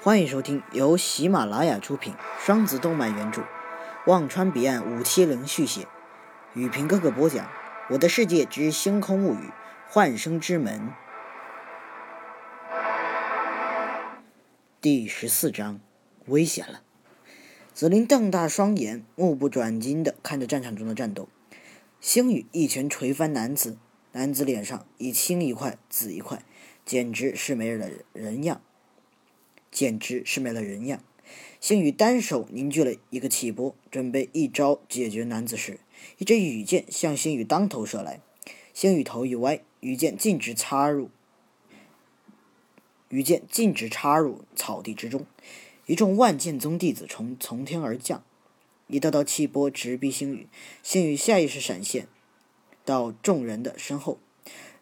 欢迎收听由喜马拉雅出品、双子动漫原著、忘川彼岸五七零续写、雨平哥哥播讲《我的世界之星空物语：幻生之门》第十四章，危险了！紫菱瞪大双眼，目不转睛地看着战场中的战斗。星宇一拳捶翻男子，男子脸上一青一块、紫一块，简直是没了人样。简直是没了人样。星宇单手凝聚了一个气波，准备一招解决男子时，一支羽箭向星宇当头射来。星宇头一歪，羽箭径直插入羽箭径直插入草地之中。一众万剑宗弟子从从天而降，一道道气波直逼星宇。星宇下意识闪现到众人的身后，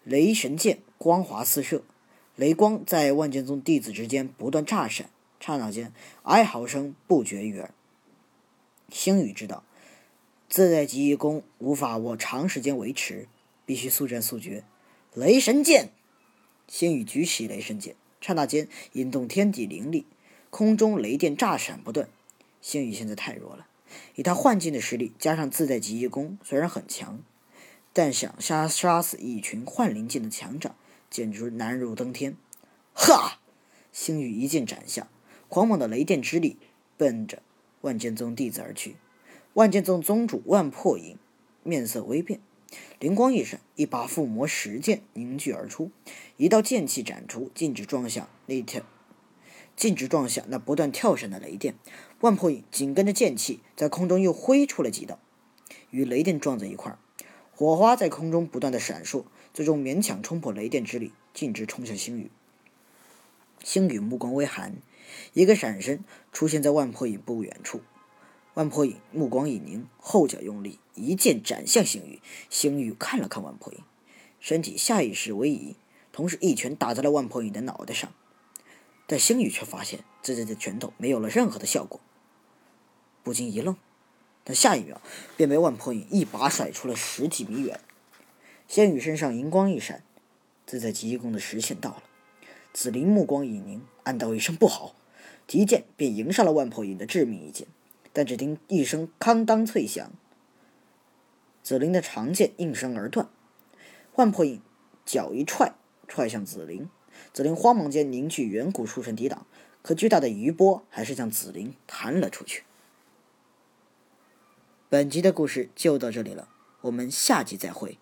雷神剑光华四射。雷光在万剑宗弟子之间不断炸闪，刹那间哀嚎声不绝于耳。星宇知道，自在极意功无法我长时间维持，必须速战速决。雷神剑，星宇举起雷神剑，刹那间引动天地灵力，空中雷电炸闪不断。星宇现在太弱了，以他幻境的实力，加上自在极意功，虽然很强，但想杀杀死一群幻灵境的强者。简直难如登天！哈！星宇一剑斩下，狂猛的雷电之力奔着万剑宗弟子而去。万剑宗宗主万破影面色微变，灵光一闪，一把附魔石剑凝聚而出，一道剑气斩出，径直撞向那条，径直撞向那不断跳闪的雷电。万破影紧跟着剑气在空中又挥出了几道，与雷电撞在一块儿，火花在空中不断的闪烁。最终勉强冲破雷电之力，径直冲向星宇。星宇目光微寒，一个闪身出现在万破影不远处。万破影目光一凝，后脚用力，一剑斩向星宇。星宇看了看万破影，身体下意识微移，同时一拳打在了万破影的脑袋上。但星宇却发现自己的拳头没有了任何的效果，不禁一愣，但下一秒便被万破影一把甩出了十几米远。仙羽身上银光一闪，自在极意功的时限到了。紫菱目光一凝，暗道一声不好，提剑便迎上了万破影的致命一剑。但只听一声哐当脆响，紫菱的长剑应声而断。万破影脚一踹，踹向紫菱。紫菱慌忙间凝聚远古书神抵挡，可巨大的余波还是将紫菱弹了出去。本集的故事就到这里了，我们下集再会。